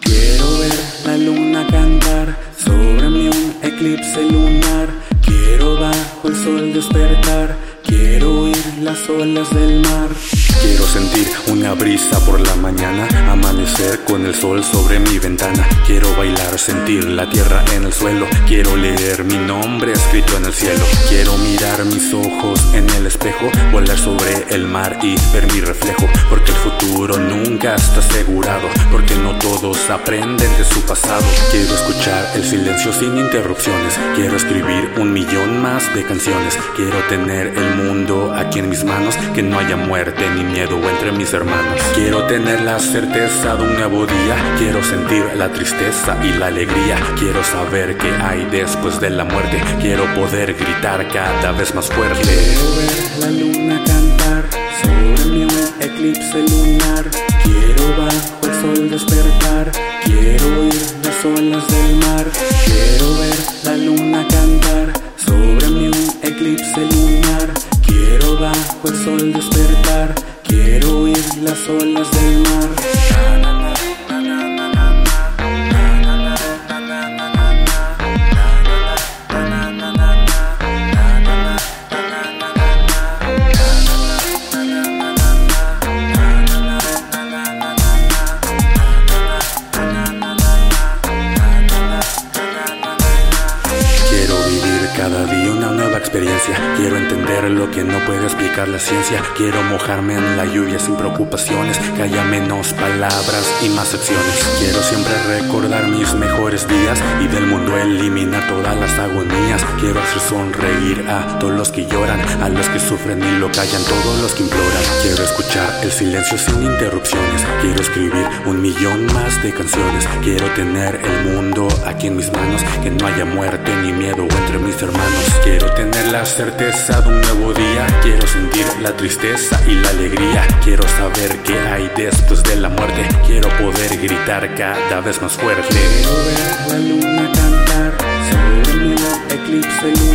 Quiero ver la luna cantar sobre mí un eclipse lunar. Quiero bajo el sol despertar. Quiero oír las olas del mar. Quiero sentir una brisa por la mañana, amanecer con el sol sobre mi ventana. Quiero bailar, sentir la tierra en el suelo. Quiero leer mi nombre escrito en el cielo. Quiero mirar mis ojos en el espejo, volar sobre el mar y ver mi reflejo. Porque el futuro nunca está asegurado, porque no todos aprenden de su pasado. Quiero escuchar el silencio sin interrupciones. Quiero escribir un millón más de canciones. Quiero tener el mundo aquí en mis manos, que no haya muerte ni miedo entre mis hermanos. Quiero tener la certeza de un nuevo día. Quiero sentir la tristeza y la alegría. Quiero saber qué hay después de la muerte. Quiero poder gritar cada vez más fuerte. Quiero ver la luna cantar sobre mi eclipse lunar. Quiero bajo el sol despertar. Quiero oír las olas del mar. Quiero ver la luna cantar sobre mi eclipse lunar. Quiero bajo el sol despertar. Las olas del mar. Quiero entender lo que no puede explicar la ciencia. Quiero mojarme en la lluvia sin preocupaciones. Que haya menos palabras y más acciones. Quiero siempre recordar mis mejores días y del mundo eliminar todas las agonías. Quiero hacer sonreír a todos los que lloran, a los que sufren y lo callan, todos los que imploran. Escuchar el silencio sin interrupciones. Quiero escribir un millón más de canciones. Quiero tener el mundo aquí en mis manos. Que no haya muerte ni miedo entre mis hermanos. Quiero tener la certeza de un nuevo día. Quiero sentir la tristeza y la alegría. Quiero saber qué hay después de la muerte. Quiero poder gritar cada vez más fuerte. Quiero ver la luna cantar sobre mi eclipse